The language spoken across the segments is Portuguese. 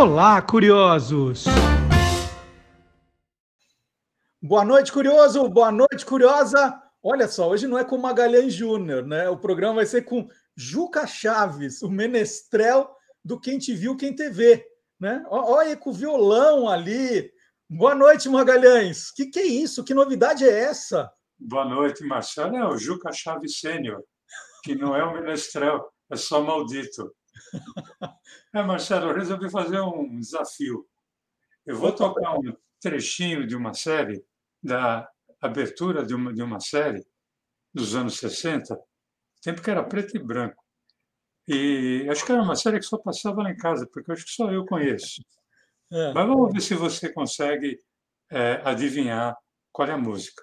Olá, curiosos! Boa noite, curioso! Boa noite, curiosa! Olha só, hoje não é com Magalhães Júnior, né? O programa vai ser com Juca Chaves, o menestrel do Quem Te Viu, Quem TV, né? Olha com o violão ali. Boa noite, Magalhães. Que que é isso? Que novidade é essa? Boa noite, Marcelo. É o Juca Chaves Sênior, que não é o menestrel, é só maldito. É, Marcelo, eu resolvi fazer um desafio. Eu vou tocar um trechinho de uma série, da abertura de uma, de uma série dos anos 60, tempo que era preto e branco. E acho que era uma série que só passava lá em casa, porque acho que só eu conheço. É. Mas vamos ver se você consegue é, adivinhar qual é a música.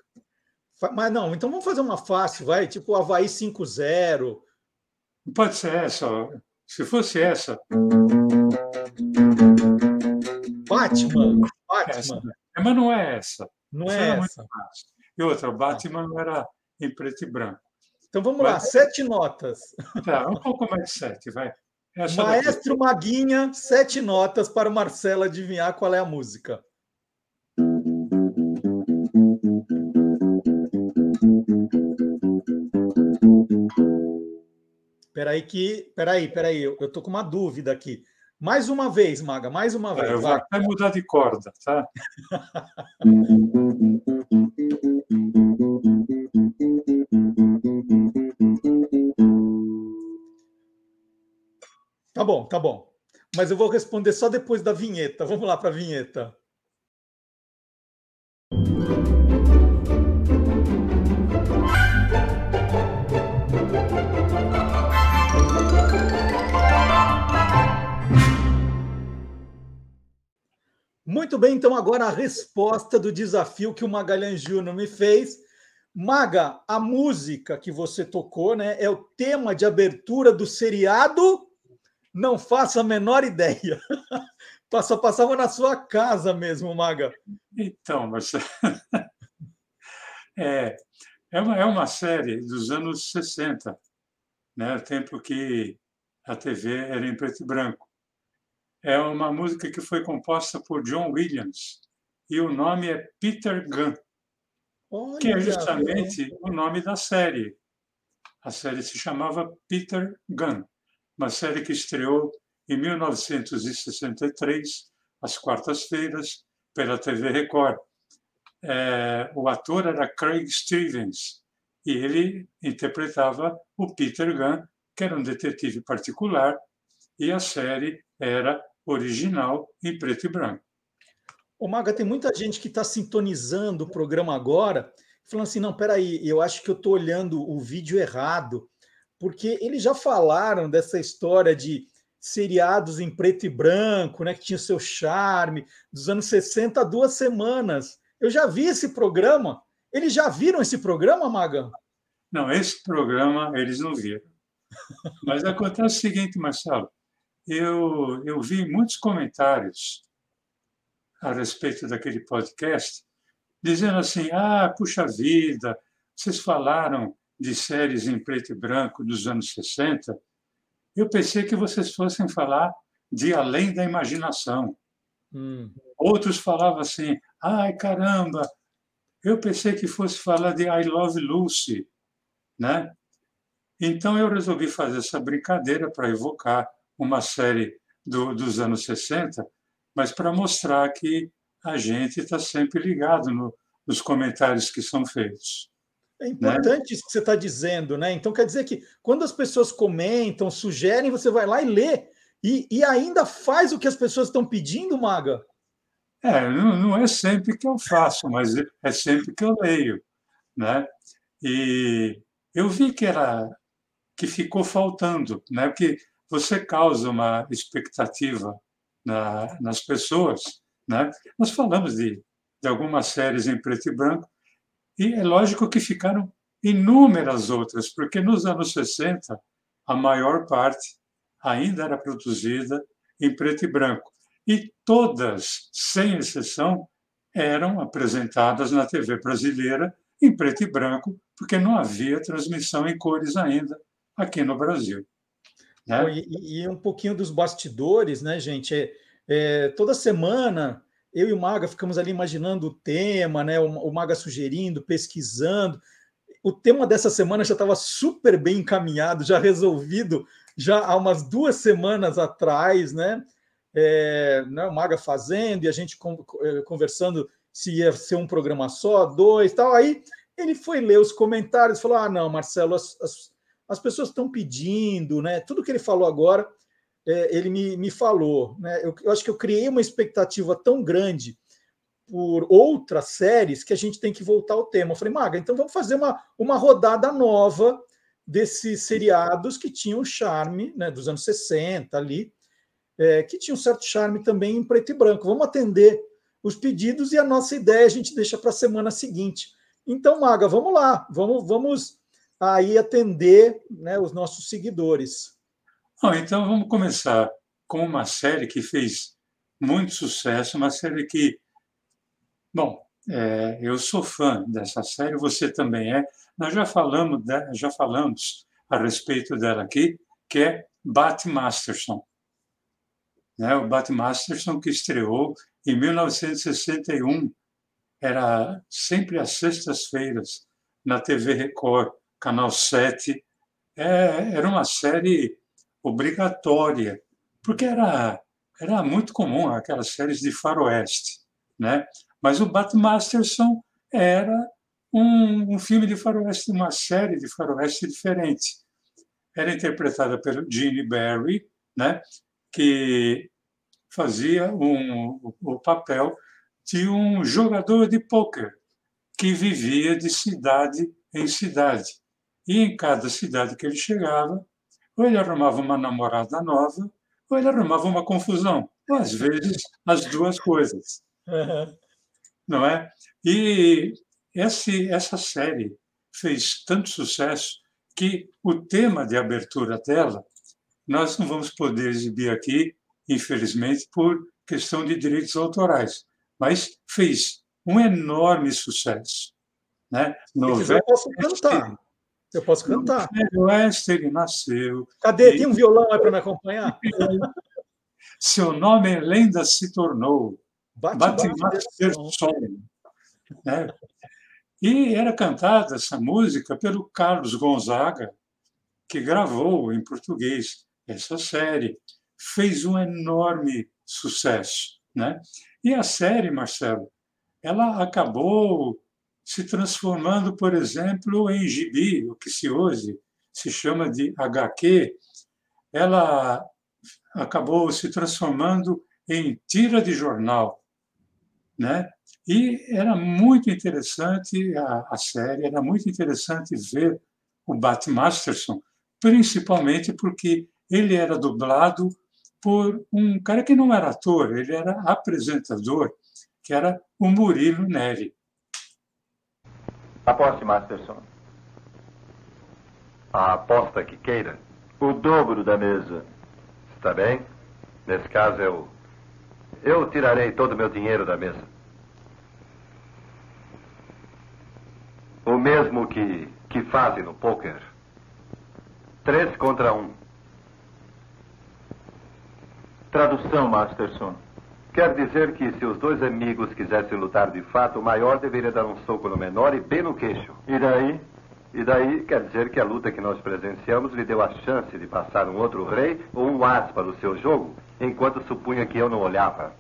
Mas não, então vamos fazer uma fácil, vai, tipo Havaí 5-0. Pode ser essa. Se fosse essa. Batman. Batman. Essa. Mas não é essa. Não essa é essa. E outra, Batman era em preto e branco. Então vamos lá, sete notas. Tá, um pouco mais de sete, vai. Essa Maestro daqui. Maguinha, sete notas para o Marcelo adivinhar qual é a música. Peraí que, peraí, peraí, eu, eu tô com uma dúvida aqui. Mais uma vez, Maga, mais uma vez. Eu vou até mudar de corda, tá? Tá bom, tá bom. Mas eu vou responder só depois da vinheta. Vamos lá para a vinheta. Muito bem, então agora a resposta do desafio que o Magalhães Júnior me fez. Maga, a música que você tocou, né, é o tema de abertura do seriado. Não faço a menor ideia. Só passava na sua casa mesmo, Maga. Então, mas é, é, uma, é uma série dos anos 60, né, o tempo que a TV era em preto e branco é uma música que foi composta por John Williams e o nome é Peter Gunn, Olha, que é justamente o nome da série. A série se chamava Peter Gunn, uma série que estreou em 1963, às quartas-feiras, pela TV Record. É, o ator era Craig Stevens e ele interpretava o Peter Gunn, que era um detetive particular, e a série era original em preto e branco. Ô, Maga, tem muita gente que está sintonizando o programa agora, falando assim: não, peraí, eu acho que eu estou olhando o vídeo errado, porque eles já falaram dessa história de seriados em preto e branco, né, que tinha seu charme, dos anos 60 a duas semanas. Eu já vi esse programa. Eles já viram esse programa, Maga? Não, esse programa eles não viram. Mas acontece o seguinte, Marcelo eu, eu vi muitos comentários a respeito daquele podcast, dizendo assim: ah, puxa vida, vocês falaram de séries em preto e branco dos anos 60. Eu pensei que vocês fossem falar de Além da Imaginação. Hum. Outros falavam assim: ai caramba, eu pensei que fosse falar de I Love Lucy, né? Então eu resolvi fazer essa brincadeira para evocar uma série do, dos anos 60, mas para mostrar que a gente está sempre ligado no, nos comentários que são feitos. É importante né? isso que você está dizendo, né? Então quer dizer que quando as pessoas comentam, sugerem, você vai lá e lê. E, e ainda faz o que as pessoas estão pedindo, Maga? É, não, não, é sempre que eu faço, mas é sempre que eu leio, né? E eu vi que era que ficou faltando, né? Porque você causa uma expectativa na, nas pessoas. Né? Nós falamos de, de algumas séries em preto e branco, e é lógico que ficaram inúmeras outras, porque nos anos 60, a maior parte ainda era produzida em preto e branco. E todas, sem exceção, eram apresentadas na TV brasileira em preto e branco, porque não havia transmissão em cores ainda aqui no Brasil. Né? E, e, um pouquinho dos bastidores, né, gente? É, É, toda semana, eu e o Maga ficamos ali imaginando o tema, né? O, o Maga sugerindo, pesquisando. O tema dessa semana já estava super bem encaminhado, já resolvido, já há umas duas semanas atrás, né? É, né o Maga fazendo e a gente é, conversando se ia ser um programa só, dois, tal. Aí ele foi ler os comentários, falou: Ah, não, Marcelo, as, as, as pessoas estão pedindo, né? Tudo que ele falou agora é, ele me, me falou. Né? Eu, eu acho que eu criei uma expectativa tão grande por outras séries que a gente tem que voltar ao tema. Eu falei, Maga, então vamos fazer uma, uma rodada nova desses seriados que tinham charme, né, dos anos 60 ali, é, que tinham um certo charme também em preto e branco. Vamos atender os pedidos e a nossa ideia a gente deixa para a semana seguinte. Então, Maga, vamos lá, vamos, vamos aí atender né, os nossos seguidores. Bom, então vamos começar com uma série que fez muito sucesso, uma série que, bom, é, eu sou fã dessa série, você também é. Nós já falamos, já falamos a respeito dela aqui, que é Bat Masterson. Né? O Bat Masterson que estreou em 1961, era sempre às sextas-feiras na TV Record, Canal 7. É, era uma série obrigatória, porque era, era muito comum aquelas séries de faroeste. Né? Mas o Bat Masterson era um, um filme de faroeste, uma série de faroeste diferente. Era interpretada pelo Gene Barry, né? que fazia um, o papel de um jogador de pôquer que vivia de cidade em cidade. E em cada cidade que ele chegava, ou ele arrumava uma namorada nova, ou ele arrumava uma confusão. Ou, às vezes, as duas coisas. Uhum. Não é? E esse, essa série fez tanto sucesso que o tema de abertura dela nós não vamos poder exibir aqui, infelizmente, por questão de direitos autorais, mas fez um enorme sucesso. Né? Novela, eu posso cantar. Eu posso cantar. No Oeste ele nasceu. Cadê? Tem um violão aí para me acompanhar? Seu nome em lenda se tornou. Bate, bate som. Né? E era cantada essa música pelo Carlos Gonzaga, que gravou em português essa série. Fez um enorme sucesso. Né? E a série, Marcelo, ela acabou se transformando, por exemplo, em gibi, o que se hoje se chama de HQ, ela acabou se transformando em tira de jornal, né? E era muito interessante a, a série, era muito interessante ver o Bat Masterson, principalmente porque ele era dublado por um cara que não era ator, ele era apresentador, que era o Murilo Neri. Aposte, Masterson. A aposta que queira. O dobro da mesa. Está bem? Nesse caso, eu. Eu tirarei todo o meu dinheiro da mesa. O mesmo que, que fazem no poker. Três contra um. Tradução, Masterson. Quer dizer que se os dois amigos quisessem lutar de fato, o maior deveria dar um soco no menor e bem no queixo. E daí? E daí quer dizer que a luta que nós presenciamos lhe deu a chance de passar um outro rei ou um as para o seu jogo, enquanto supunha que eu não olhava.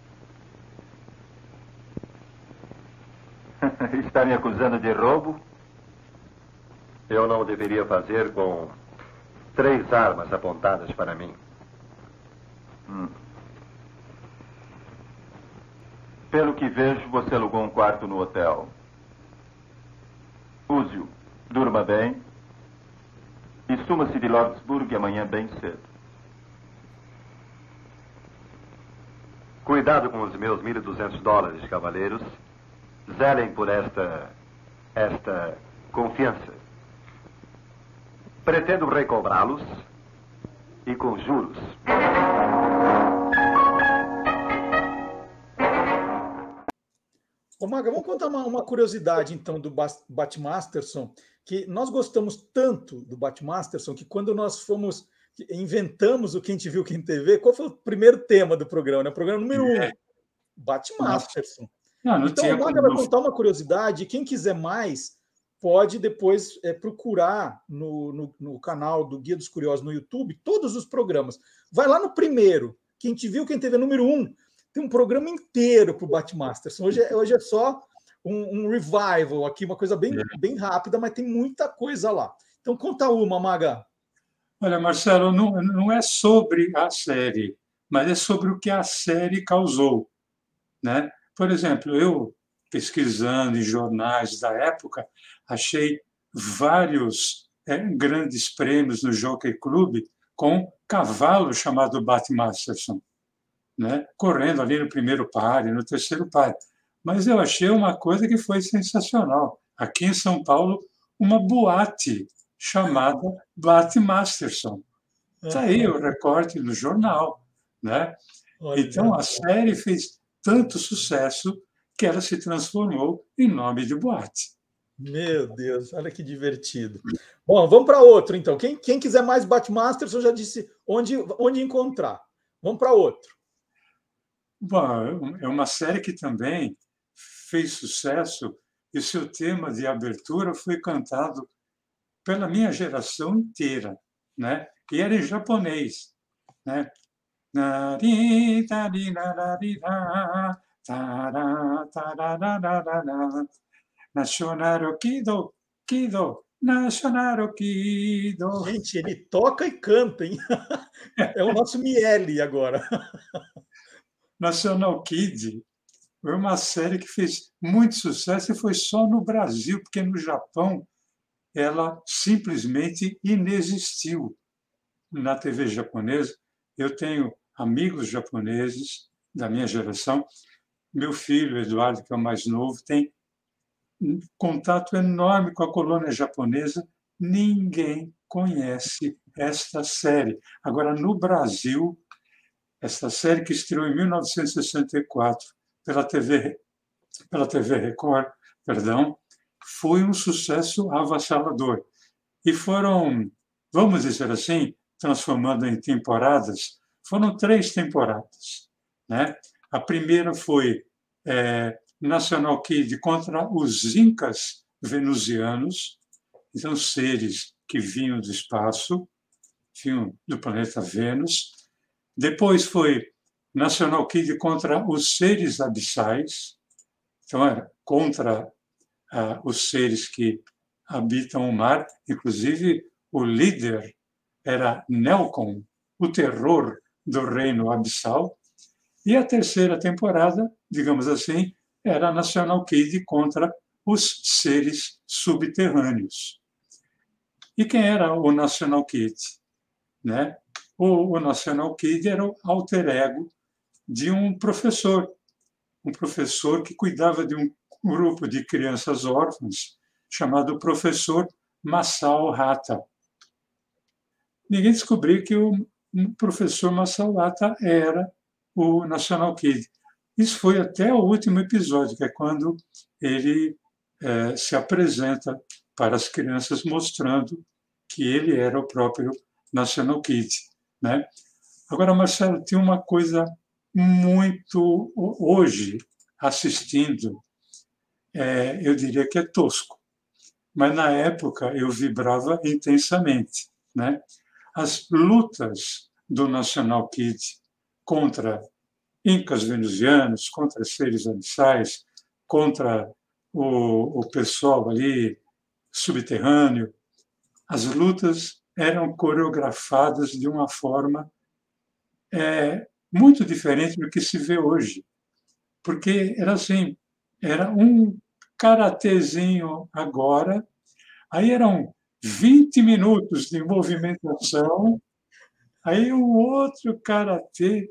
Está me acusando de roubo? Eu não deveria fazer com três armas apontadas para mim. Hum. Pelo que vejo, você alugou um quarto no hotel. Use-o. Durma bem. E suma-se de Lordsburg amanhã bem cedo. Cuidado com os meus 1.200 dólares, cavaleiros. Zelem por esta. esta confiança. Pretendo recobrá-los e com juros. Ô Maga, vamos contar uma, uma curiosidade então do Batmasterson, que nós gostamos tanto do Batmasterson que quando nós fomos inventamos o Quem Te Viu, Quem TV. Qual foi o primeiro tema do programa? Né? O programa número um, é. Batmasterson. Não, não então, o Maga vai contar uma curiosidade. Quem quiser mais, pode depois é, procurar no, no, no, canal do Guia dos Curiosos no YouTube todos os programas. Vai lá no primeiro. Quem te viu, quem teve número um, tem um programa inteiro para o Batmasterson. Hoje, é, hoje é só um, um, revival aqui, uma coisa bem, é. bem rápida, mas tem muita coisa lá. Então conta uma, Maga. Olha, Marcelo, não, não é sobre a série, mas é sobre o que a série causou. Né? Por exemplo, eu pesquisando em jornais da época, achei vários é, grandes prêmios no Jockey Club com cavalo chamado Batmasterson, né? correndo ali no primeiro pare, no terceiro pare. Mas eu achei uma coisa que foi sensacional. Aqui em São Paulo, uma boate chamada Batmasterson. Está aí o recorte no jornal. Né? Então, a série fez tanto sucesso que ela se transformou em nome de boate. Meu Deus, olha que divertido. Bom, vamos para outro, então. Quem, quem quiser mais Batmasters, eu já disse onde, onde encontrar. Vamos para outro. Bom, é uma série que também fez sucesso e seu tema de abertura foi cantado pela minha geração inteira, né? E era em japonês, né? Nacional Kido, Kido, Nacional Kido. Gente, ele toca e canta, hein? É o nosso Miele agora. National Kid foi uma série que fez muito sucesso e foi só no Brasil, porque no Japão ela simplesmente inexistiu na TV japonesa. Eu tenho amigos japoneses da minha geração meu filho, Eduardo, que é o mais novo, tem um contato enorme com a colônia japonesa. Ninguém conhece esta série. Agora, no Brasil, esta série que estreou em 1964 pela TV, pela TV Record, perdão, foi um sucesso avassalador. E foram, vamos dizer assim, transformando em temporadas, foram três temporadas. Né? A primeira foi é, National Kid contra os incas venusianos, então seres que vinham do espaço, vinham do planeta Vênus. Depois foi National Kid contra os seres abissais, então era contra ah, os seres que habitam o mar, inclusive o líder era Nelcon, o terror do reino abissal. E a terceira temporada, digamos assim, era National Kid contra os seres subterrâneos. E quem era o National Kid? Né? O, o National Kid era o alter ego de um professor, um professor que cuidava de um grupo de crianças órfãs chamado professor Masao Hata. Ninguém descobriu que o professor Masao Hata era o National Kid. Isso foi até o último episódio, que é quando ele é, se apresenta para as crianças mostrando que ele era o próprio National Kid. Né? Agora, Marcelo, tem uma coisa muito. Hoje, assistindo, é, eu diria que é tosco, mas na época eu vibrava intensamente. Né? As lutas do National Kid contra incas venusianos, contra seres abissais, contra o, o pessoal ali subterrâneo. As lutas eram coreografadas de uma forma é, muito diferente do que se vê hoje. Porque era assim, era um karatezinho agora, aí eram 20 minutos de movimentação Aí o outro karatê.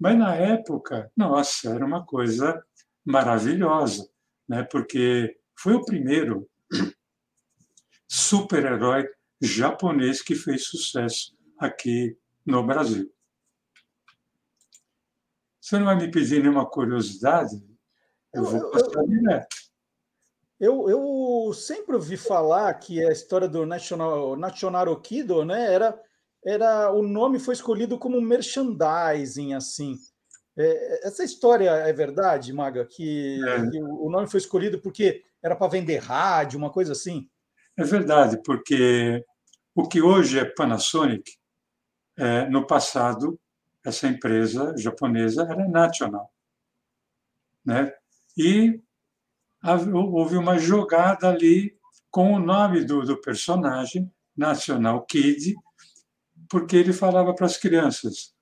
Mas na época, nossa, era uma coisa maravilhosa, né? porque foi o primeiro super-herói japonês que fez sucesso aqui no Brasil. Você não vai me pedir nenhuma curiosidade? Eu, vou passar direto. Eu, eu sempre ouvi falar que a história do National, National Okido né, era era o nome foi escolhido como merchandising, assim. É, essa história é verdade, Maga? Que, é. que, o nome foi escolhido porque era para vender rádio, uma coisa assim? É verdade, porque o que hoje é Panasonic, é, no passado, essa empresa japonesa era National. Né? E houve uma jogada ali com o nome do, do personagem, National Kid, porque ele falava para as crianças: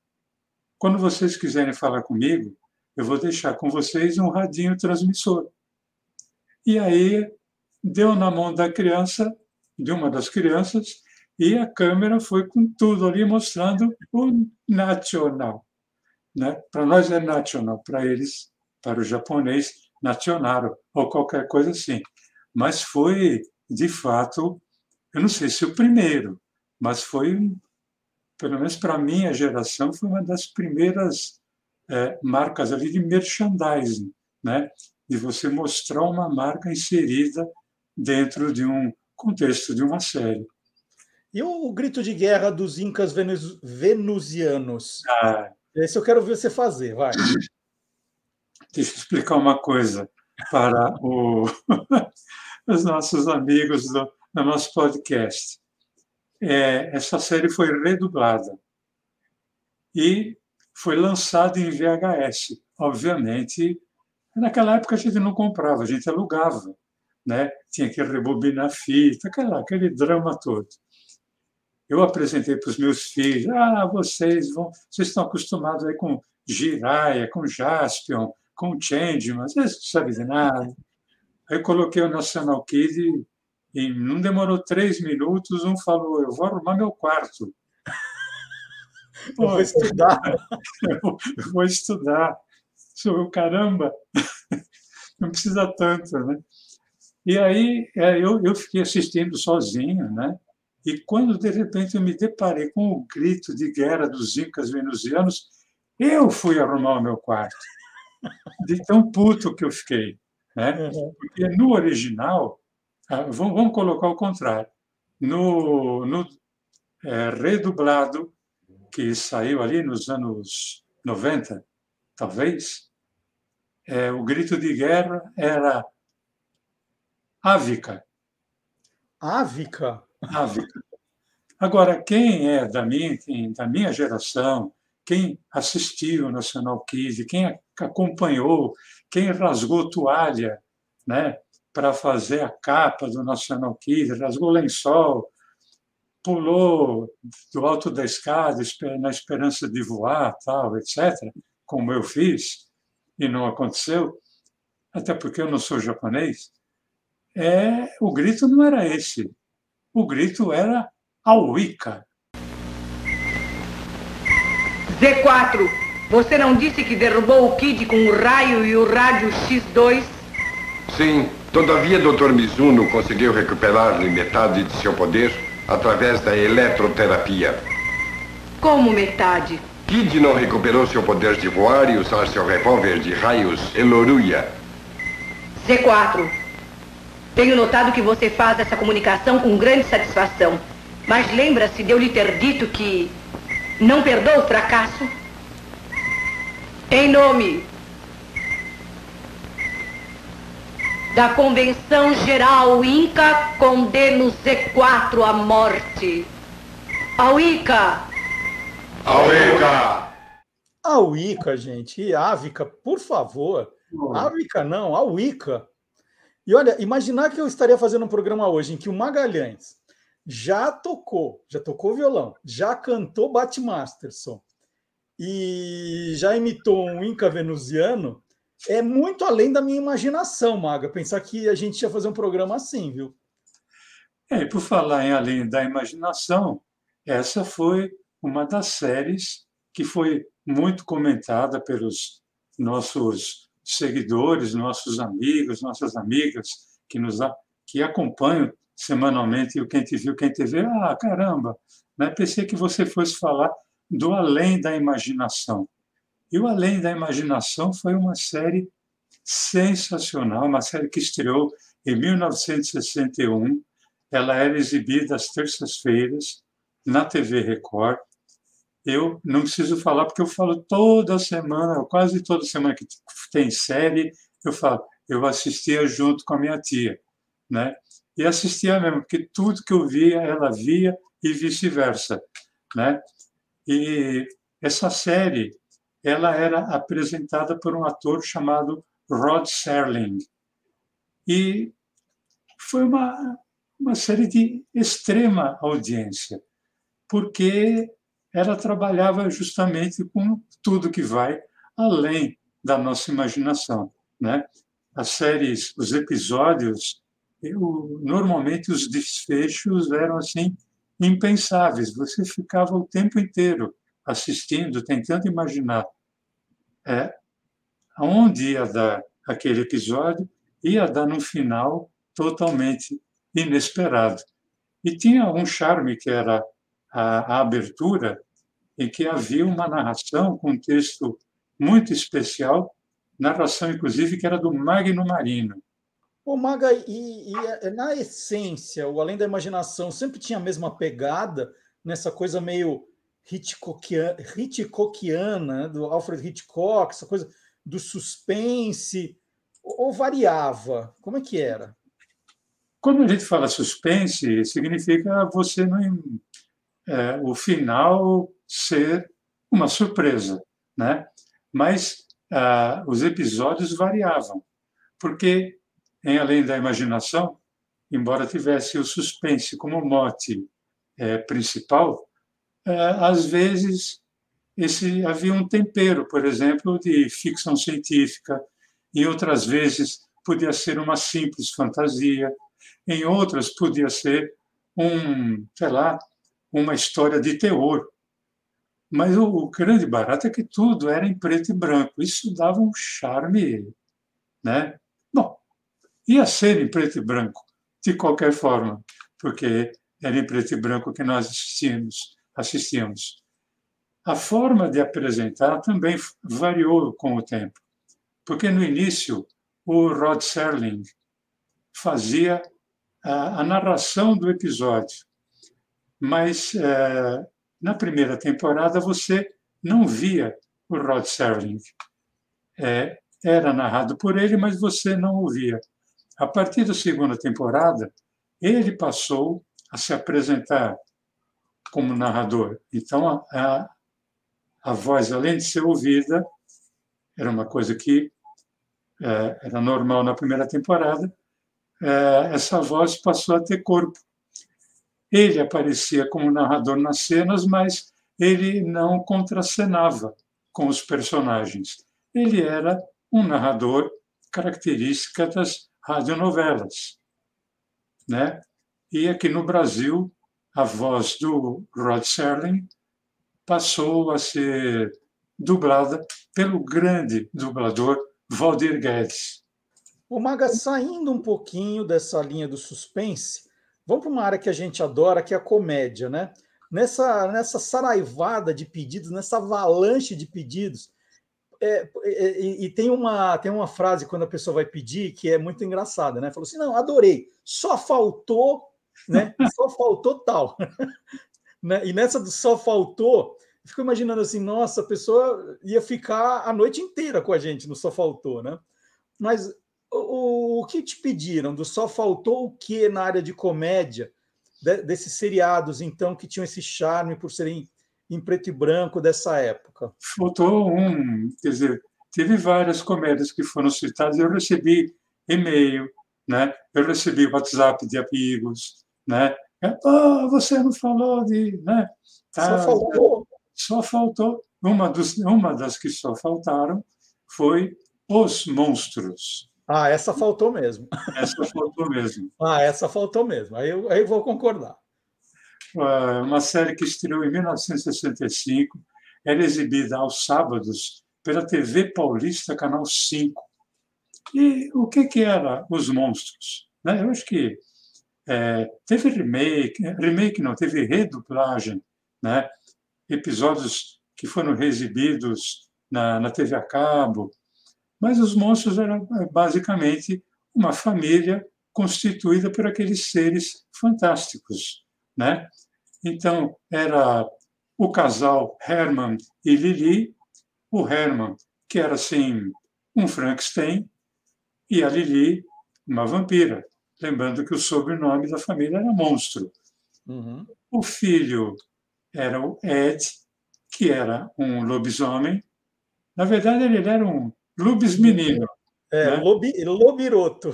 quando vocês quiserem falar comigo, eu vou deixar com vocês um radinho transmissor. E aí deu na mão da criança, de uma das crianças, e a câmera foi com tudo ali mostrando o nacional. Né? Para nós é nacional, para eles, para o japonês, nacional, ou qualquer coisa assim. Mas foi, de fato, eu não sei se o primeiro, mas foi pelo menos para a minha geração, foi uma das primeiras é, marcas ali de merchandising, né? de você mostrar uma marca inserida dentro de um contexto de uma série. E o, grito de guerra dos incas venus, venusianos? Ah, Esse eu quero ver você fazer, vai. Deixa eu explicar uma coisa para o, os nossos amigos do, do nosso podcast é, essa série foi redublada e foi lançada em VHS. Obviamente, naquela época a gente não comprava, a gente alugava, né? Tinha que rebobinar fita, aquela, aquele drama todo. Eu apresentei para os meus filhos, ah, vocês vão, vocês estão acostumados aí com Jiraya, com Jaspion, com Changeman, vocês não sabem de nada. Aí coloquei o National Kid e não demorou três minutos, um falou: Eu vou arrumar meu quarto. Eu vou estudar. Eu vou estudar. Eu, caramba, não precisa tanto, né? E aí é, eu, eu fiquei assistindo sozinho, né? E quando de repente eu me deparei com o grito de guerra dos incas venusianos, eu fui arrumar o meu quarto. De tão puto que eu fiquei, né? Uhum. Porque no original ah, vamos, vamos colocar o contrário. No, no é, redublado, que saiu ali nos anos 90, talvez, é, o grito de guerra era Ávica. Ávica? Ávica. Agora, quem é da minha, quem, da minha geração, quem assistiu o Nacional Kids, quem acompanhou, quem rasgou toalha, né? para fazer a capa do National Kid, rasgou lençol, pulou do alto da escada na esperança de voar, tal, etc., como eu fiz, e não aconteceu, até porque eu não sou japonês, é, o grito não era esse. O grito era Wicca. Z4, você não disse que derrubou o Kid com o raio e o rádio X2? Sim, Todavia, Dr. Mizuno conseguiu recuperar-lhe metade de seu poder através da eletroterapia. Como metade? Kid não recuperou seu poder de voar e usar seu revólver de raios Eloruia. Z4. Tenho notado que você faz essa comunicação com grande satisfação. Mas lembra-se de eu lhe ter dito que não perdoa o fracasso? Em nome da Convenção Geral Inca condena o Z4 à morte. Ao Ica! Ao Ica! Ao Ica, gente. E Ávica, por favor. Ávica não, ao Ica. E olha, imaginar que eu estaria fazendo um programa hoje em que o Magalhães já tocou, já tocou violão, já cantou Batmasterson e já imitou um Inca venusiano é muito além da minha imaginação, Maga, pensar que a gente ia fazer um programa assim, viu? É, e por falar em além da imaginação, essa foi uma das séries que foi muito comentada pelos nossos seguidores, nossos amigos, nossas amigas que nos que acompanham semanalmente o Quem Te Viu, Quem Te Vê. Ah, caramba! Né? Pensei que você fosse falar do além da imaginação. E o Além da Imaginação foi uma série sensacional, uma série que estreou em 1961. Ela era exibida às terças-feiras na TV Record. Eu não preciso falar, porque eu falo toda semana, quase toda semana que tem série, eu falo, eu assistia junto com a minha tia, né? E assistia mesmo, porque tudo que eu via, ela via e vice-versa, né? E essa série, ela era apresentada por um ator chamado Rod Serling. E foi uma, uma série de extrema audiência, porque ela trabalhava justamente com tudo que vai além da nossa imaginação, né? As séries, os episódios, eu, normalmente os desfechos eram assim impensáveis. Você ficava o tempo inteiro assistindo, tentando imaginar é, aonde ia dar aquele episódio, ia dar no final totalmente inesperado. E tinha um charme que era a, a abertura, em que havia uma narração com um texto muito especial, narração inclusive que era do Magno Marino. O Maga, e, e, na essência, o Além da Imaginação sempre tinha a mesma pegada nessa coisa meio Hitchcockiana, Hitchcockiana do Alfred Hitchcock, essa coisa do suspense, ou variava? Como é que era? Quando a gente fala suspense, significa você não é, o final ser uma surpresa, né? Mas ah, os episódios variavam, porque em Além da Imaginação, embora tivesse o suspense como mote é, principal, é, às vezes esse havia um tempero, por exemplo, de ficção científica, e outras vezes podia ser uma simples fantasia, em outras podia ser um, sei lá, uma história de terror. Mas o, o, grande barato é que tudo era em preto e branco. Isso dava um charme, né? Bom, ia ser em preto e branco, de qualquer forma, porque era em preto e branco que nós assistimos. assistíamos. A forma de apresentar também variou com o tempo, porque no início o Rod Serling fazia a, a narração do episódio, mas é, na primeira temporada você não via o Rod Serling. É, era narrado por ele, mas você não o via. A partir da segunda temporada, ele passou a se apresentar como narrador. Então, a, a, a voz, além de ser ouvida, era uma coisa que é, era normal na primeira temporada, é, essa voz passou a ter corpo. Ele aparecia como narrador nas cenas, mas ele não contracenava com os personagens. Ele era um narrador característica das radionovelas. Né? E aqui no Brasil, a voz do Rod Serling passou a ser dublada pelo grande dublador Valdir Guedes. O Maga, saindo um pouquinho dessa linha do suspense, Vamos para uma área que a gente adora, que é a comédia, né? Nessa, nessa saraivada de pedidos, nessa avalanche de pedidos, é, é, e, e, tem, uma, tem uma frase quando a pessoa vai pedir que é muito engraçada, né? Falou assim: não, adorei, só faltou, né? Só faltou tal. né? E nessa do só faltou, fico imaginando assim, nossa, a pessoa ia ficar a noite inteira com a gente no só faltou, né? Mas o, o que te pediram? Do só faltou o que na área de comédia de, desses seriados, então, que tinham esse charme por serem em preto e branco dessa época? Faltou um, quer dizer, teve várias comédias que foram citadas. Eu recebi e-mail, né? Eu recebi WhatsApp de amigos, né? Oh, você não falou de, né? Tá, só faltou. Só faltou. Uma, dos, uma das que só faltaram foi Os Monstros. Ah, essa faltou mesmo. Essa faltou mesmo. ah, essa faltou mesmo. Aí eu, aí eu vou concordar. Uma série que estreou em 1965, era exibida aos sábados pela TV Paulista, Canal 5. E o que, que era Os Monstros? Né? Eu acho que é, teve remake, remake não, teve redublagem, né? episódios que foram reexibidos na, na TV a cabo, mas os monstros eram é, basicamente uma família constituída por aqueles seres fantásticos, né? Então, era o casal Herman e Lili, o Herman, que era assim um Frankenstein, e a Lili, uma vampira. Lembrando que o sobrenome da família era Monstro. Uhum. O filho era o Ed, que era um lobisomem. Na verdade, ele era um lubis menino. É, né? lobi, lobiroto.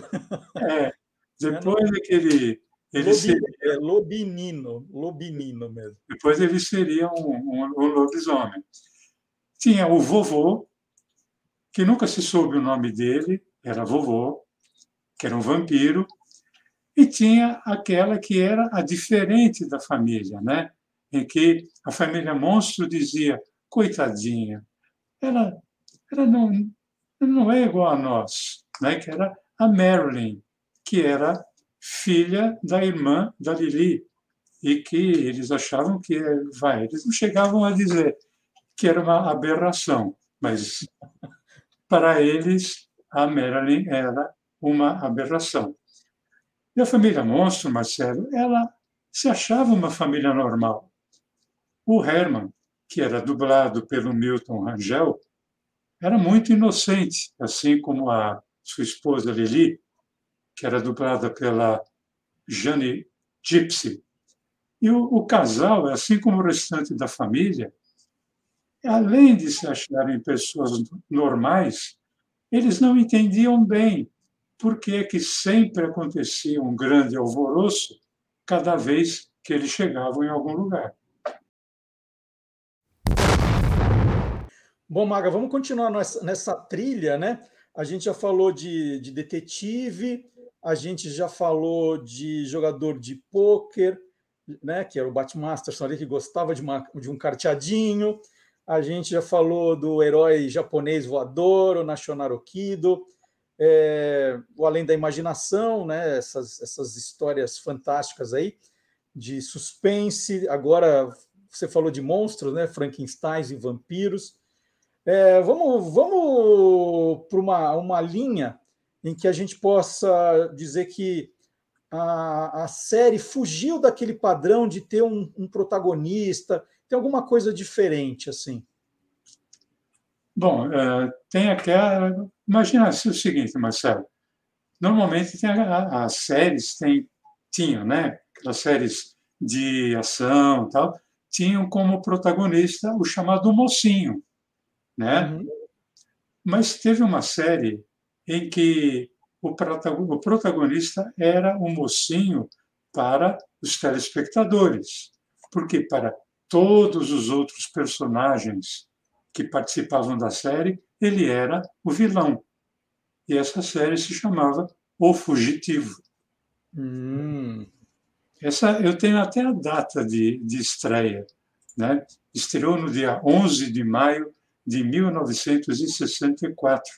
É, depois é que ele ele Lobi, seria, é lobinino, lobinino mesmo. Depois ele seria um, um, um, lobisomem. Tinha o vovô, que nunca se soube o nome dele, era vovô, que era um vampiro, e tinha aquela que era a diferente da família, né? em que a família monstro dizia, coitadinha, ela, ela não, não é igual a nós, né? que era a Marilyn, que era filha da irmã da Lili, e que eles achavam que, vai, eles não chegavam a dizer que era uma aberração, mas para eles a Marilyn era uma aberração. E a família Monstro, Marcelo, ela se achava uma família normal. O Herman, que era dublado pelo Milton Rangel, era muito inocente, assim como a sua esposa Lili, que era dublada pela Jane Gypsy. E o, o casal, assim como o restante da família, além de se acharem pessoas normais, eles não entendiam bem por que, que sempre acontecia um grande alvoroço cada vez que eles chegavam em algum lugar. Bom, Maga, vamos continuar nessa, nessa trilha, né? A gente já falou de, de detetive, a gente já falou de jogador de pôquer, né, que era o Batmaster, ali que gostava de, uma, de um carteadinho. A gente já falou do herói japonês voador, o National Kido, é, o Além da Imaginação, né, essas, essas histórias fantásticas aí de suspense. Agora você falou de monstros, né, Frankensteins e vampiros. É, vamos vamos para uma, uma linha em que a gente possa dizer que a, a série fugiu daquele padrão de ter um, um protagonista, tem alguma coisa diferente assim? Bom, é, tem aquela. Imagina -se o seguinte, Marcelo. Normalmente tem a, as séries tem, tinham, né? Aquelas séries de ação tal, tinham como protagonista o chamado mocinho, né? Uhum. Mas teve uma série em que o protagonista era um mocinho para os telespectadores, porque para todos os outros personagens que participavam da série, ele era o vilão. E essa série se chamava O Fugitivo. Hum. Essa eu tenho até a data de, de estreia. Né? Estreou no dia 11 de maio de 1964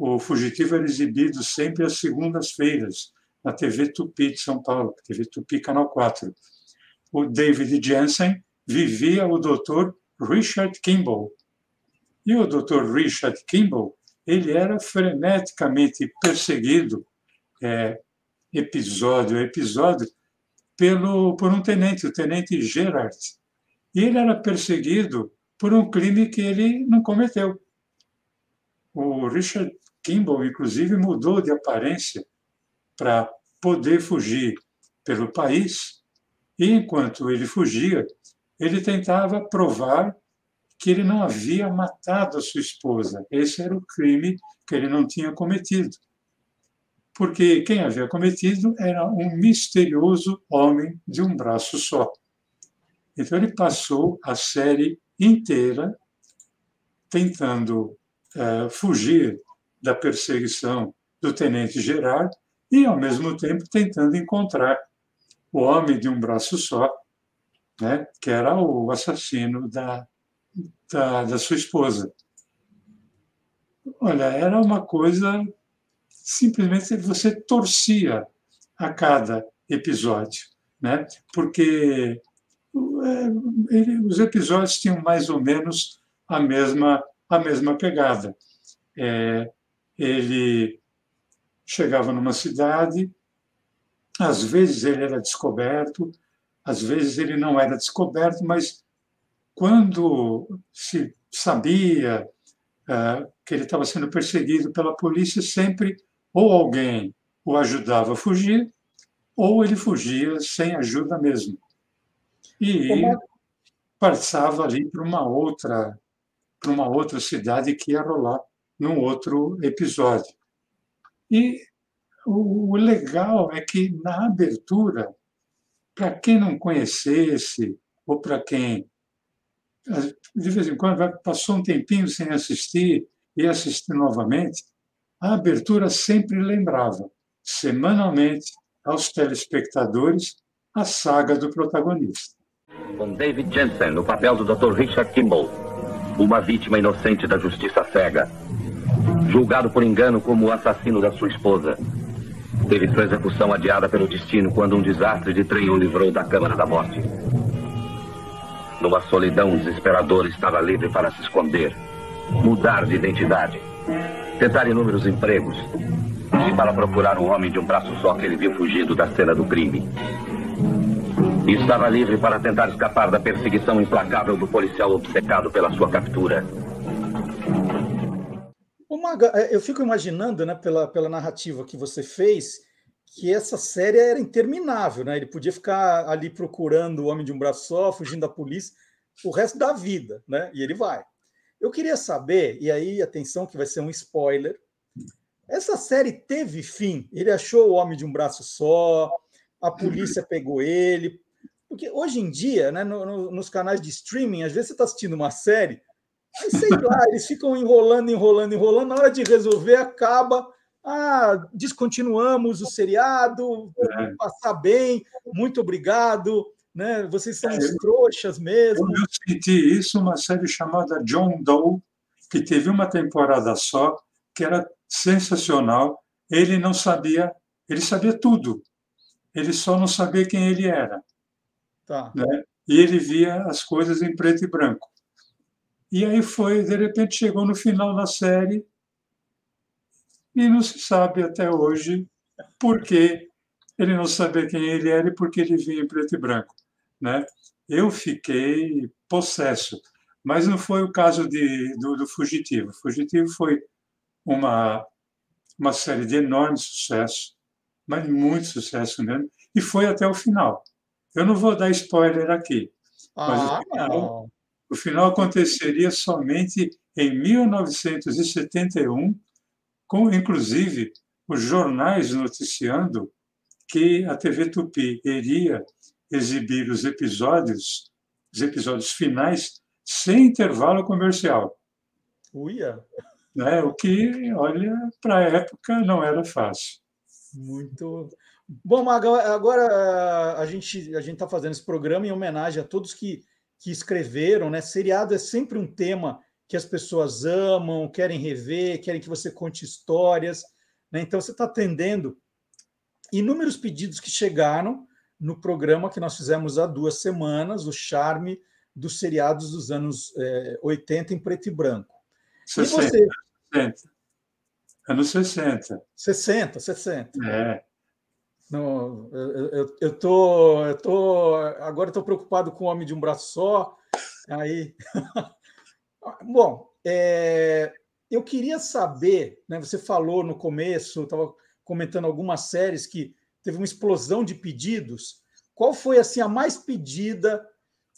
o Fugitivo era exibido sempre às segundas-feiras, na TV Tupi de São Paulo, TV Tupi Canal 4. O David Jensen vivia o Dr. Richard Kimball. E o Dr. Richard Kimball, ele era freneticamente perseguido, é, episódio a episódio, pelo, por um tenente, o tenente Gerard. E ele era perseguido por um crime que ele não cometeu. O Richard Kimball, inclusive, mudou de aparência para poder fugir pelo país, e enquanto ele fugia, ele tentava provar que ele não havia matado a sua esposa. Esse era o crime que ele não tinha cometido. Porque quem havia cometido era um misterioso homem de um braço só. Então ele passou a série inteira tentando uh, fugir da perseguição do tenente Gerard e, ao mesmo tempo, tentando encontrar o homem de um braço só, né, que era o assassino da, da, da sua esposa. Olha, era uma coisa simplesmente você torcia a cada episódio, né? Porque ele, os episódios tinham mais ou menos a mesma a mesma pegada. É, ele chegava numa cidade, às vezes ele era descoberto, às vezes ele não era descoberto, mas quando se sabia uh, que ele estava sendo perseguido pela polícia, sempre ou alguém o ajudava a fugir, ou ele fugia sem ajuda mesmo. E passava ali para uma outra para uma outra cidade que ia rolar num outro episódio. E o legal é que na abertura, para quem não conhecesse ou para quem de vez em quando passou um tempinho sem assistir e assistir novamente, a abertura sempre lembrava, semanalmente, aos telespectadores, a saga do protagonista. Com David Jensen no papel do Dr. Richard Kimball, uma vítima inocente da justiça cega, julgado por engano como o assassino da sua esposa. Teve sua execução adiada pelo destino quando um desastre de trem o livrou da Câmara da Morte. Numa solidão desesperadora, estava livre para se esconder, mudar de identidade, tentar inúmeros empregos e para procurar um homem de um braço só que ele viu fugindo da cena do crime. E estava livre para tentar escapar da perseguição implacável do policial obcecado pela sua captura. Maga, é, eu fico imaginando, né, pela, pela narrativa que você fez, que essa série era interminável, né? Ele podia ficar ali procurando o homem de um braço só, fugindo da polícia, o resto da vida, né? E ele vai. Eu queria saber, e aí atenção que vai ser um spoiler. Essa série teve fim? Ele achou o homem de um braço só, a polícia pegou ele. Porque hoje em dia, né, no, no, nos canais de streaming, às vezes você está assistindo uma série, aí sei lá, eles ficam enrolando, enrolando, enrolando, na hora de resolver, acaba ah, descontinuamos o seriado, é. passar bem, muito obrigado, né? Vocês são é, trouxas mesmo. Eu senti isso uma série chamada John Doe, que teve uma temporada só, que era sensacional. Ele não sabia, ele sabia tudo. Ele só não sabia quem ele era. Tá. Né? E ele via as coisas em preto e branco. E aí foi, de repente chegou no final da série, e não se sabe até hoje por que ele não sabia quem ele era e por que ele vinha em preto e branco. Né? Eu fiquei possesso, mas não foi o caso de, do, do Fugitivo. Fugitivo foi uma, uma série de enorme sucesso, mas muito sucesso mesmo, e foi até o final. Eu não vou dar spoiler aqui, mas ah, o, final, o final aconteceria somente em 1971 com inclusive os jornais noticiando que a TV Tupi iria exibir os episódios, os episódios finais, sem intervalo comercial. Uia! Né? O que, olha, para a época não era fácil. Muito. Bom, Maga, agora a gente a gente está fazendo esse programa em homenagem a todos que, que escreveram, né? Seriado é sempre um tema que as pessoas amam, querem rever, querem que você conte histórias. Né? Então, você está atendendo inúmeros pedidos que chegaram no programa que nós fizemos há duas semanas, o Charme dos seriados dos anos é, 80 em preto e branco. 60, e você... 60. Anos 60. 60, 60. É. No, eu, eu, eu, tô, eu tô, agora estou preocupado com o Homem de um Braço Só. Aí Bom, é, eu queria saber, né, você falou no começo, estava comentando algumas séries que teve uma explosão de pedidos. Qual foi assim a mais pedida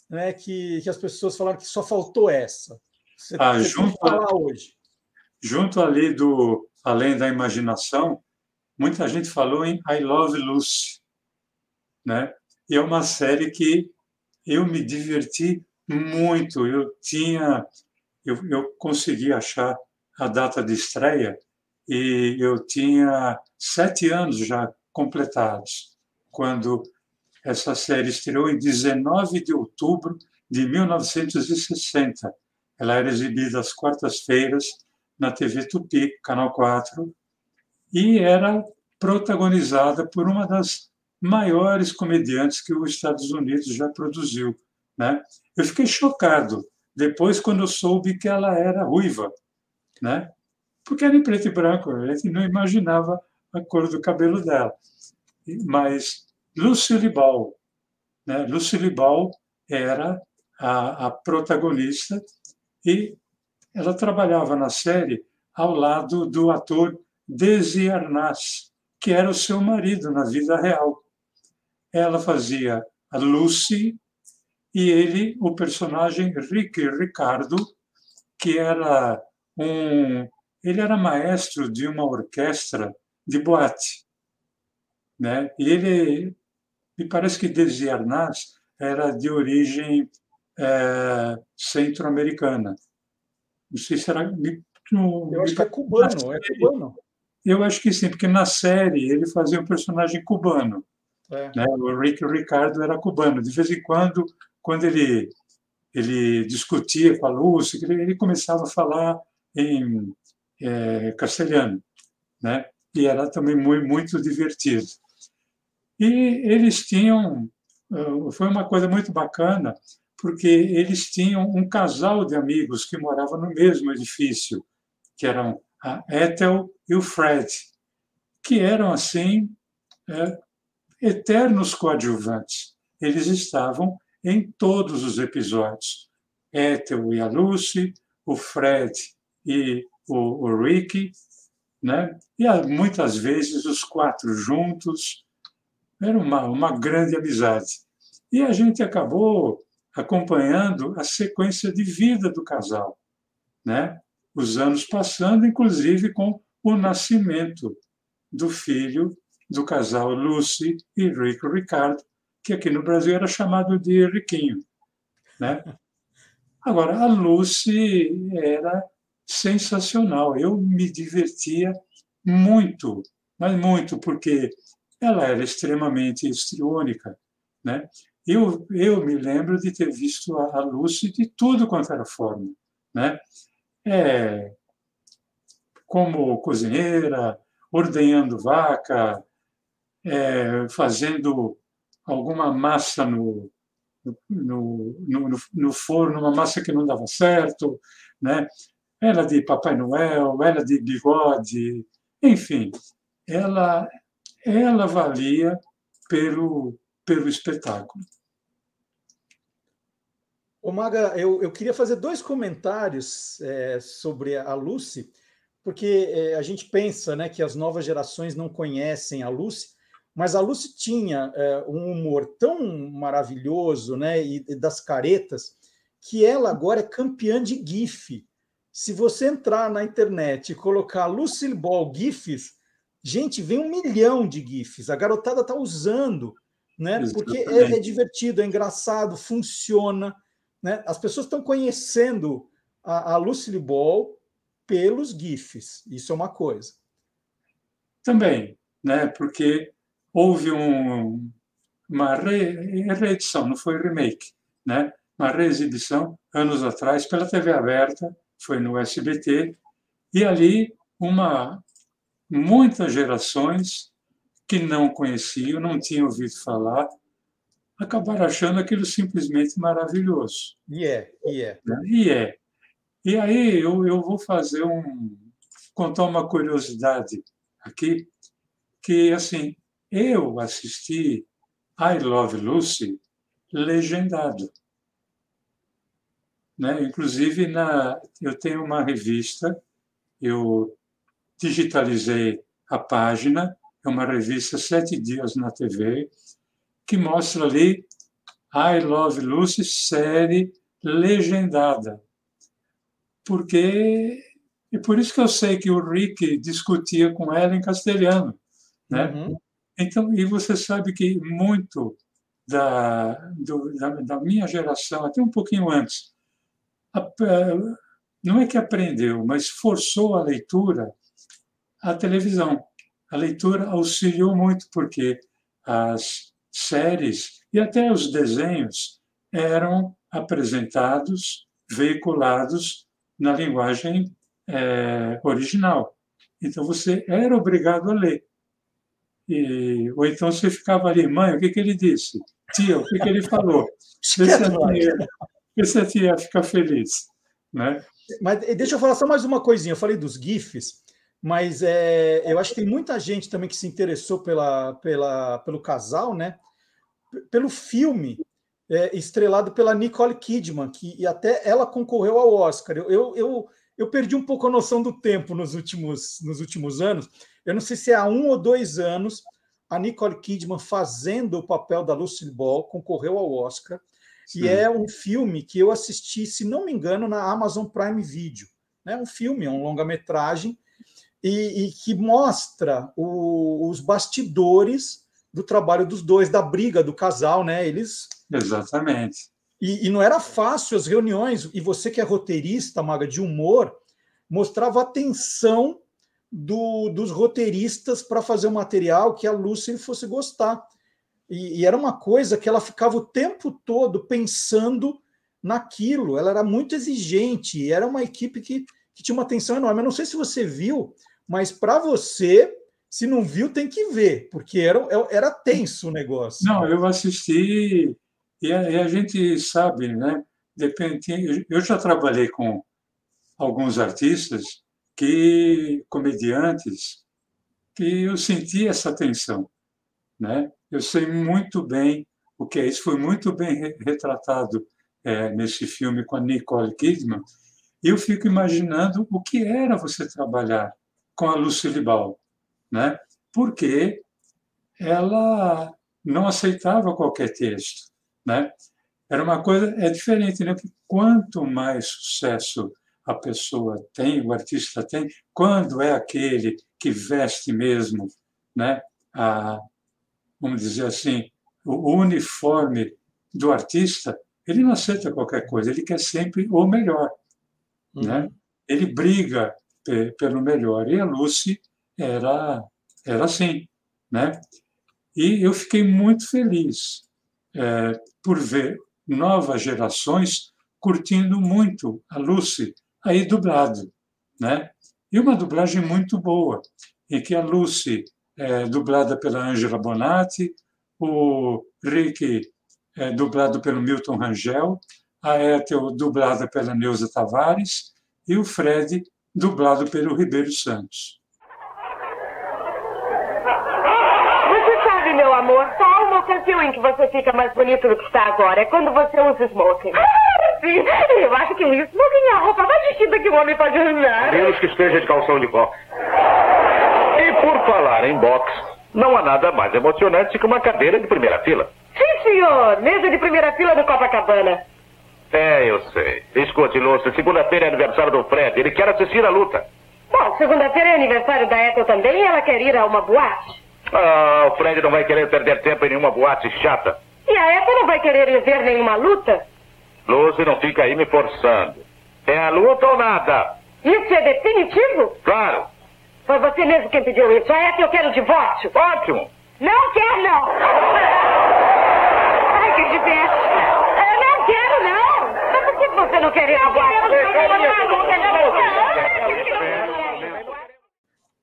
né, que, que as pessoas falaram que só faltou essa? Você, ah, você junto, falar hoje. Junto ali do Além da Imaginação, muita gente falou em I Love Lucy. Né? E é uma série que eu me diverti muito. Eu tinha eu, eu consegui achar a data de estreia e eu tinha sete anos já completados quando essa série estreou em 19 de outubro de 1960. Ela era exibida às quartas-feiras na TV Tupi, Canal 4, e era protagonizada por uma das maiores comediantes que os Estados Unidos já produziu. Né? Eu fiquei chocado depois, quando soube que ela era ruiva, né? Porque era em preto e branco, a gente não imaginava a cor do cabelo dela. Mas Lucille Ball, Né? Lucille Ball era a, a protagonista e ela trabalhava na série ao lado do ator Desi Arnaz, que era o seu marido na vida real. Ela fazia a Lucy e ele o personagem Ricky Ricardo, que era um ele era maestro de uma orquestra de boate, né? E ele me parece que Desi Arnaz era de origem é, centro-americana. Não sei se era. No, eu acho que é cubano, é cubano. Eu acho que sim, porque na série ele fazia um personagem cubano. É. Né? O Rick Ricardo era cubano. De vez em quando, quando ele, ele discutia com a Lúcia, ele começava a falar em é, castelhano. Né? E era também muito, muito divertido. E eles tinham. Ah, foi uma coisa muito bacana, porque eles tinham um casal de amigos que moravam no mesmo edifício, que eram a Ethel e o Fred, que eram, assim, é, eternos coadjuvantes. Eles estavam em todos os episódios. Ethel e a Lucy, o Fred e o, o Ricky, né? e muitas vezes os quatro juntos. Era uma, uma grande amizade. E a gente acabou acompanhando a sequência de vida do casal, né? Os anos passando, inclusive com o nascimento do filho do casal Lucy e Rico Ricardo, que aqui no Brasil era chamado de Riquinho, né? Agora, a Lucy era sensacional. Eu me divertia muito, mas muito, porque ela era extremamente histriônica, né? Eu, eu me lembro de ter visto a, Lucy de tudo quanto era forma, né? É, como cozinheira, ordenhando vaca, é, fazendo alguma massa no, no, no, no, forno, uma massa que não dava certo, né? Ela de Papai Noel, ela de bigode, enfim, ela, ela valia pelo, pelo espetáculo. Ô Maga, eu, eu queria fazer dois comentários é, sobre a Lucy, porque é, a gente pensa né, que as novas gerações não conhecem a Lucy, mas a Lucy tinha é, um humor tão maravilhoso né, e, e, das caretas que ela agora é campeã de GIF. Se você entrar na internet e colocar Lucille Ball GIFs, gente, vem um milhão de GIFs. A garotada está usando né? Porque é, é, divertido, é engraçado, funciona, né? As pessoas estão conhecendo a, a Lucille Ball pelos GIFs. Isso é uma coisa. Também, né? Porque houve um, uma re, reedição, não foi remake, né? Uma reexibição anos atrás pela TV aberta, foi no SBT, e ali uma muitas gerações que não conheciam, não tinham ouvido falar, acabaram achando aquilo simplesmente maravilhoso. E é, e é. Né? E é. E aí eu, eu vou fazer um. contar uma curiosidade aqui, que assim, eu assisti I Love Lucy legendado. Né? Inclusive, na, eu tenho uma revista, eu digitalizei a página é uma revista Sete Dias na TV, que mostra ali I Love Lucy, série legendada. Porque. E por isso que eu sei que o Rick discutia com ela em castelhano. Né? Uhum. Então, e você sabe que muito da, do, da, da, minha geração, até um pouquinho antes, a, não é que aprendeu, mas forçou a leitura à televisão a leitura auxiliou muito, porque as séries e até os desenhos eram apresentados, veiculados na linguagem é, original. Então você era obrigado a ler. E, ou então você ficava ali, mãe, o que, que ele disse? Tia, o que, que ele falou? Vê se, a tia, vê se a tia fica feliz. Né? Mas deixa eu falar só mais uma coisinha. Eu falei dos GIFs. Mas é, eu acho que tem muita gente também que se interessou pela, pela, pelo casal, né? pelo filme é, estrelado pela Nicole Kidman, que e até ela concorreu ao Oscar. Eu, eu, eu, eu, perdi um pouco a noção do tempo nos últimos, nos últimos anos. Eu não sei se é há um ou dois anos a Nicole Kidman fazendo o papel da Lucille Ball concorreu ao Oscar. Sim. E é um filme que eu assisti, se não me engano, na Amazon Prime Video. É um filme, é um longa-metragem, e, e, que mostra o, os bastidores do trabalho dos dois, da briga do casal, né? Eles. Exatamente. E, e, não era fácil as reuniões, e você que é roteirista, Maga, de humor, mostrava a tensão do, dos roteiristas para fazer um material que a Lucy fosse gostar. E, e, era uma coisa que ela ficava o tempo todo pensando naquilo, ela era muito exigente, era uma equipe que, que tinha uma atenção enorme. Eu não sei se você viu, mas para você se não viu, tem que ver, porque era, era tenso o negócio. Não, eu assisti e a, e a gente sabe, né? Depende, eu já trabalhei com alguns artistas que comediantes que eu senti essa tensão, né? Eu sei muito bem o que é isso, foi muito bem retratado é, nesse filme com a Nicole Kidman. E eu fico imaginando o que era você trabalhar com a Lucille Ball, né? porque ela não aceitava qualquer texto. Né? Era uma coisa, é diferente, né? que quanto mais sucesso a pessoa tem, o artista tem, quando é aquele que veste mesmo, né? a, vamos dizer assim, o uniforme do artista, ele não aceita qualquer coisa, ele quer sempre o melhor. Uhum. Né? Ele briga pelo melhor. E a Lucy era era assim, né? E eu fiquei muito feliz é, por ver novas gerações curtindo muito a Lucy aí dublado, né? E uma dublagem muito boa, em que a Lucy é dublada pela Angela Bonatti, o Rick é dublado pelo Milton Rangel, a Ethel dublada pela Neuza Tavares e o Fred dublado pelo Ribeiro Santos. meu amor, só há uma ocasião em que você fica mais bonito do que está agora. É quando você usa smoking. Ah, sim. Eu acho que o smoking é a roupa mais vestida que um homem pode usar. Menos que esteja de calção de boxe. E por falar em boxe, não há nada mais emocionante que uma cadeira de primeira fila. Sim, senhor. Mesa de primeira fila do Copacabana. É, eu sei. Escute, Lúcio, segunda-feira é aniversário do Fred. Ele quer assistir a luta. Bom, segunda-feira é aniversário da Ethel também e ela quer ir a uma boate. Ah, o Fred não vai querer perder tempo em nenhuma boate chata. E a Ethel não vai querer ver nenhuma luta? Lucy, não fica aí me forçando. É a luta ou nada? Isso é definitivo? Claro. Foi você mesmo quem pediu isso. A Ethel quer o divórcio. Ótimo. Não quer, não. Ai, que diverso. Eu não quero, não. Mas por que você não quer ir à boate?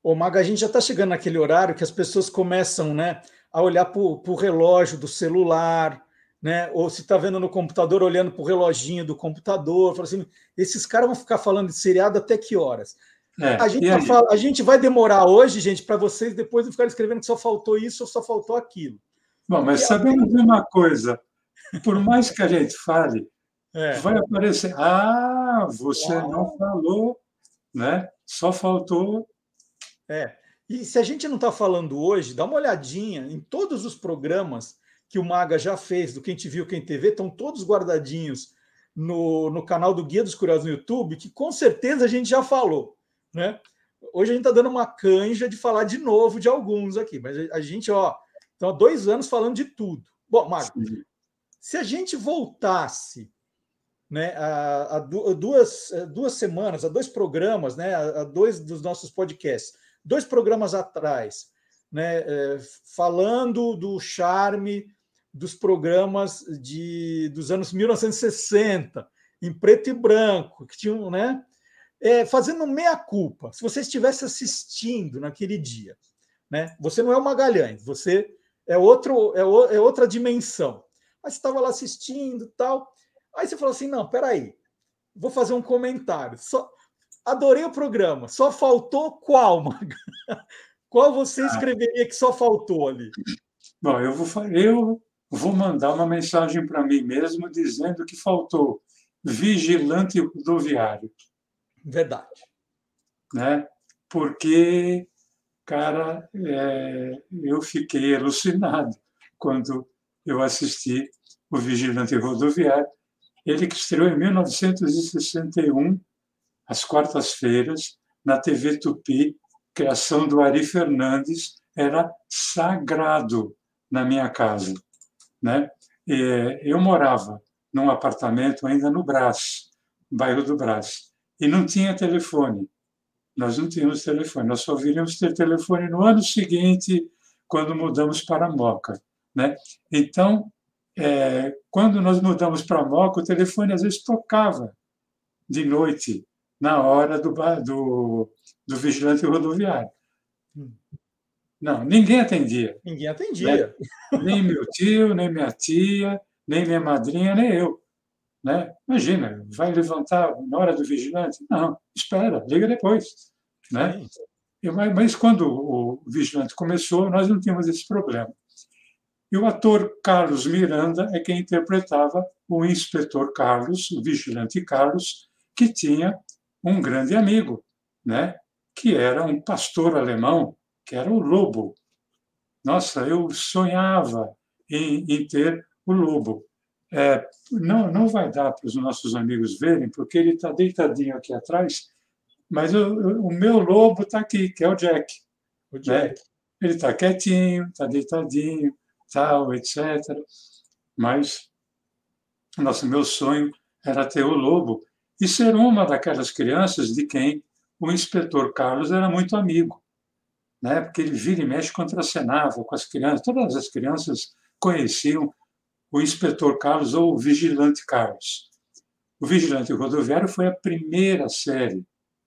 Ô, Maga, a gente já está chegando naquele horário que as pessoas começam né, a olhar para o relógio do celular, né? Ou se está vendo no computador, olhando para o reloginho do computador, fala assim: esses caras vão ficar falando de seriado até que horas? É, a, gente fala, a, gente vai demorar hoje, gente, para vocês depois de ficar escrevendo que só faltou isso ou só faltou aquilo. Bom, mas sabemos de uma coisa: por mais que a gente fale, é. vai aparecer, ah, você Uau. não falou, né? Só faltou é. E se a gente não está falando hoje, dá uma olhadinha em todos os programas que o Maga já fez, do Quem Te Viu, Quem TV, estão todos guardadinhos no, no canal do Guia dos Curiosos no YouTube, que com certeza a gente já falou. Né? Hoje a gente está dando uma canja de falar de novo de alguns aqui, mas a gente, ó, estão há dois anos falando de tudo. Bom, Maga, se a gente voltasse né, a, a, duas, a duas semanas, a dois programas, né, a dois dos nossos podcasts, dois programas atrás, né, é, falando do charme dos programas de, dos anos 1960, em preto e branco, que tinham, né, é, fazendo meia-culpa. Se você estivesse assistindo naquele dia, né, você não é o Magalhães, você é, outro, é, o, é outra dimensão. Mas estava lá assistindo tal. Aí você falou assim: não, peraí, vou fazer um comentário. Só, adorei o programa. Só faltou qual, Maga? Qual você ah. escreveria que só faltou ali? Bom, eu vou eu vou mandar uma mensagem para mim mesmo dizendo que faltou vigilante rodoviário. Verdade. Né? Porque, cara, é, eu fiquei alucinado quando eu assisti o Vigilante Rodoviário. Ele que estreou em 1961, às quartas-feiras, na TV Tupi, criação do Ari Fernandes, era sagrado na minha casa. Né? E eu morava num apartamento ainda no Brás, bairro do Brás, e não tinha telefone. Nós não tínhamos telefone, nós só viríamos ter telefone no ano seguinte, quando mudamos para Moca. Né? Então, é, quando nós mudamos para Moca, o telefone às vezes tocava de noite, na hora do, do, do vigilante rodoviário. Hum. Não, ninguém atendia. Ninguém atendia. Né? Nem meu tio, nem minha tia, nem minha madrinha, nem eu. Né? Imagina, vai levantar na hora do vigilante? Não, espera, liga depois. Né? Eu, mas quando o vigilante começou, nós não tínhamos esse problema. E o ator Carlos Miranda é quem interpretava o inspetor Carlos, o vigilante Carlos, que tinha um grande amigo, né? que era um pastor alemão, que era o Lobo. Nossa, eu sonhava em, em ter o Lobo. É, não, não vai dar para os nossos amigos verem, porque ele está deitadinho aqui atrás, mas o, o meu lobo está aqui, que é o Jack. O? Jack. Né? Ele está quietinho, está deitadinho, tal, etc. Mas, nosso meu sonho era ter o lobo e ser uma daquelas crianças de quem o inspetor Carlos era muito amigo, né? porque ele vira e mexe contracenava com as crianças, todas as crianças conheciam o inspetor Carlos ou o vigilante Carlos. O Vigilante Rodoviário foi a primeira série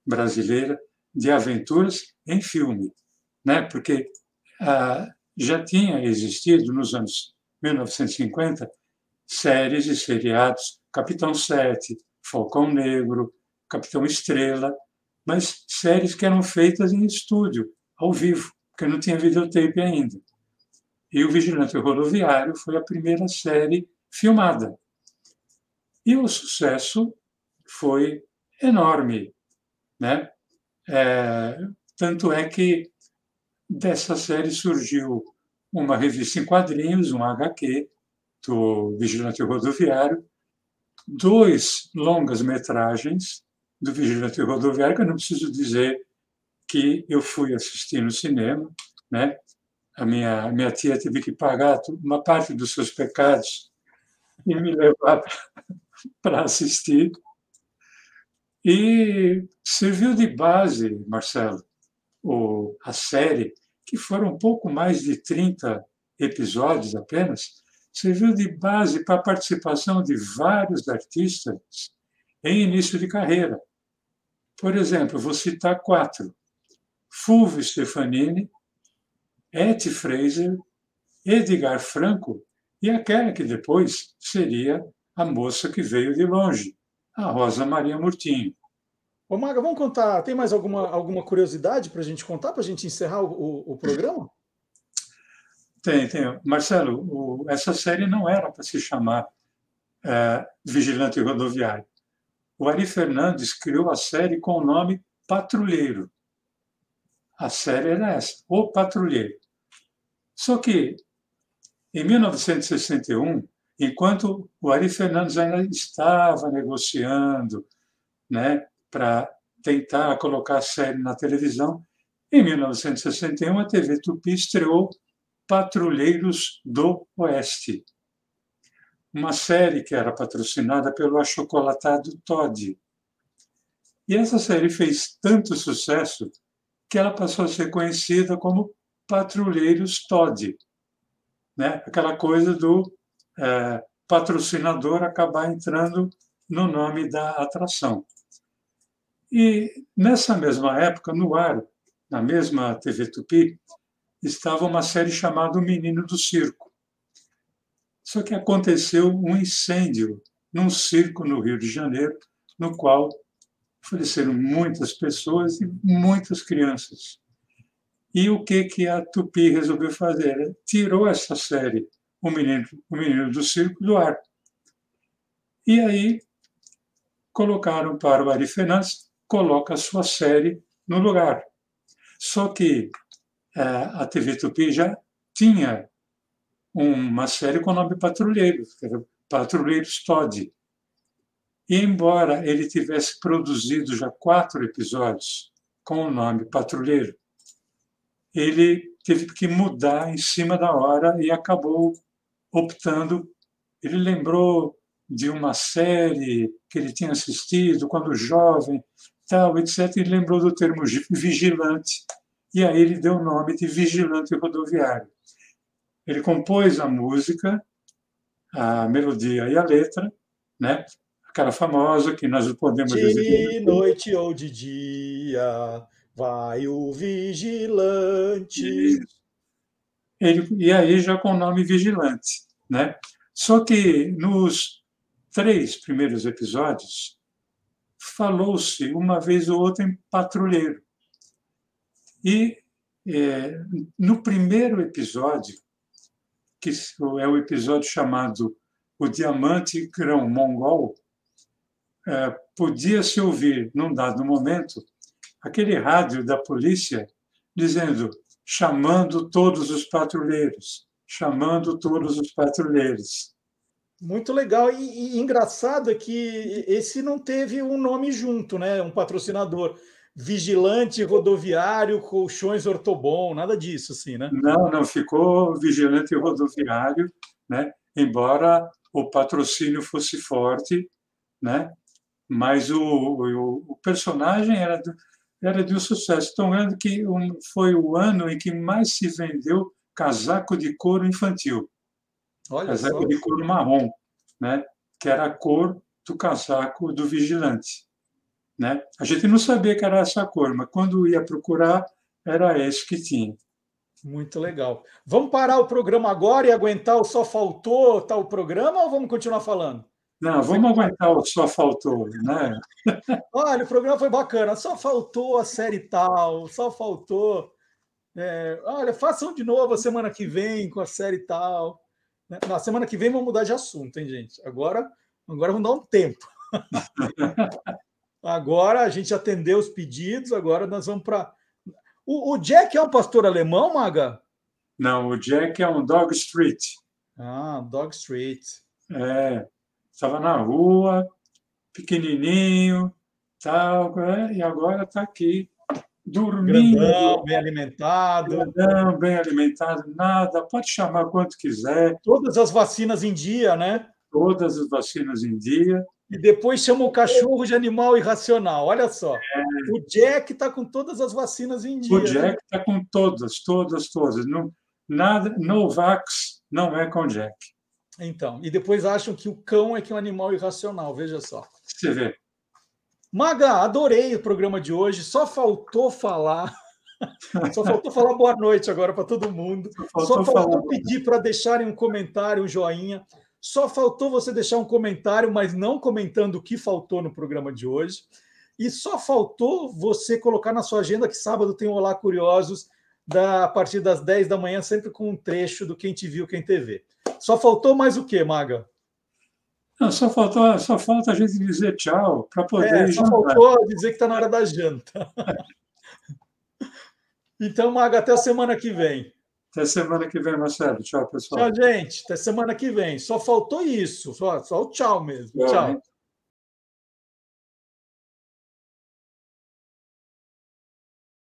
brasileira de aventuras em filme, né? porque ah, já tinha existido nos anos 1950 séries e seriados Capitão Sete, Falcão Negro, Capitão Estrela, mas séries que eram feitas em estúdio, ao vivo, porque não tinha videotape ainda. E o Vigilante Rodoviário foi a primeira série filmada. E o sucesso foi enorme. Né? É, tanto é que dessa série surgiu uma revista em quadrinhos, um HQ, do Vigilante Rodoviário, dois longas-metragens do Vigilante Rodoviário, que eu não preciso dizer que eu fui assistir no cinema, né? A minha, minha tia teve que pagar uma parte dos seus pecados e me levar para assistir. E serviu de base, Marcelo, o, a série, que foram pouco mais de 30 episódios apenas, serviu de base para a participação de vários artistas em início de carreira. Por exemplo, vou citar quatro: Fulvio Stefanini, Etty Fraser, Edgar Franco e aquela que depois seria a moça que veio de longe, a Rosa Maria Murtinho. Ô, Maga, vamos contar. Tem mais alguma, alguma curiosidade para a gente contar, para a gente encerrar o, o, programa? Tem, tem. Marcelo, o, essa série não era para se chamar é, Vigilante Rodoviário. O Ari Fernandes criou a série com o nome Patrulheiro. A série era essa, O Patrulheiro. Só que, em 1961, enquanto o Ari Fernandes ainda estava negociando né, para tentar colocar a série na televisão. Em 1961, a TV Tupi estreou Patrulheiros do Oeste, uma série que era patrocinada pelo achocolatado Todd. E essa série fez tanto sucesso que ela passou a ser conhecida como Patrulheiros Todd. Né? Aquela coisa do é, patrocinador acabar entrando no nome da atração. E nessa mesma época, no ar, na mesma TV Tupi, estava uma série chamada O Menino do Circo. Só que aconteceu um incêndio num circo no Rio de Janeiro, no qual faleceram muitas pessoas e muitas crianças. E o que que a Tupi resolveu fazer? Tirou essa série o menino, o menino do circo do ar. E aí colocaram para o Ari Fernandes, coloca a sua série no lugar. Só que é, a TV Tupi já tinha uma série com o nome Patrulheiro, Patrulheiros Todd. E embora ele tivesse produzido já quatro episódios com o nome Patrulheiro, ele teve que mudar em cima da hora e acabou optando. Ele lembrou de uma série que ele tinha assistido quando jovem, tal, etc. E lembrou do termo vigilante. E aí ele deu o nome de Vigilante Rodoviário. Ele compôs a música, a melodia e a letra, né? aquela famosa que nós podemos de dizer. De noite ou de dia, vai o vigilante. Ele, e aí já com o nome Vigilante. Né? Só que nos três primeiros episódios, falou-se uma vez ou outra em patrulheiro. E é, no primeiro episódio, que é o episódio chamado O Diamante Grão Mongol, é, podia-se ouvir, num dado momento, aquele rádio da polícia dizendo, chamando todos os patrulheiros, chamando todos os patrulheiros. Muito legal. E, e, engraçado é que esse não teve um nome junto, né? Um patrocinador. Vigilante rodoviário, colchões ortobon, nada disso, assim, né? Não, não ficou vigilante rodoviário, né? Embora o patrocínio fosse forte, né? Mas o, o, o personagem era, era de um sucesso tão grande que um, foi o ano em que mais se vendeu casaco de couro infantil. Olha casaco só. de couro marrom, né? que era a cor do casaco do vigilante. Né? A gente não sabia que era essa cor, mas quando ia procurar, era esse que tinha. Muito legal. Vamos parar o programa agora e aguentar o Só Faltou tal programa ou vamos continuar falando? Não, vamos aguentar o Só Faltou, né? Olha, o programa foi bacana. Só faltou a série tal, só faltou é, olha, façam de novo a semana que vem com a série tal. Né? Na semana que vem vamos mudar de assunto, hein, gente? Agora, agora vamos dar um tempo. agora a gente atendeu os pedidos, agora nós vamos para. O, o, Jack é um pastor alemão, Maga? Não, o Jack é um Dog Street. Ah, Dog Street. É, estava na rua, pequenininho, tal, é, e agora está aqui dormindo. Grandão, bem alimentado. Grandão, bem alimentado, nada, pode chamar quanto quiser. Todas as vacinas em dia, né? Todas as vacinas em dia. E depois chama o cachorro de animal irracional. Olha só. É... O Jack está com todas as vacinas em dia. O Jack está né? com todas, todas, todas. Não, nada, no Vax não é com Jack. Então, e depois acham que o cão é que é um animal irracional, veja só. Você vê. Maga, adorei o programa de hoje. Só faltou falar. Só faltou falar boa noite agora para todo mundo. Só faltou, Só faltou pedir para deixarem um comentário, um joinha. Só faltou você deixar um comentário, mas não comentando o que faltou no programa de hoje. E só faltou você colocar na sua agenda que sábado tem o Olá Curiosos, da, a partir das 10 da manhã, sempre com um trecho do Quem Te Viu, Quem TV. Só faltou mais o quê, Maga? Não, só, faltou, só falta a gente dizer tchau para poder. É, só faltou dizer que está na hora da janta. então, Maga, até a semana que vem. Até semana que vem, Marcelo. Tchau, pessoal. Tchau, gente. Até semana que vem. Só faltou isso. Só, só o tchau mesmo. tchau.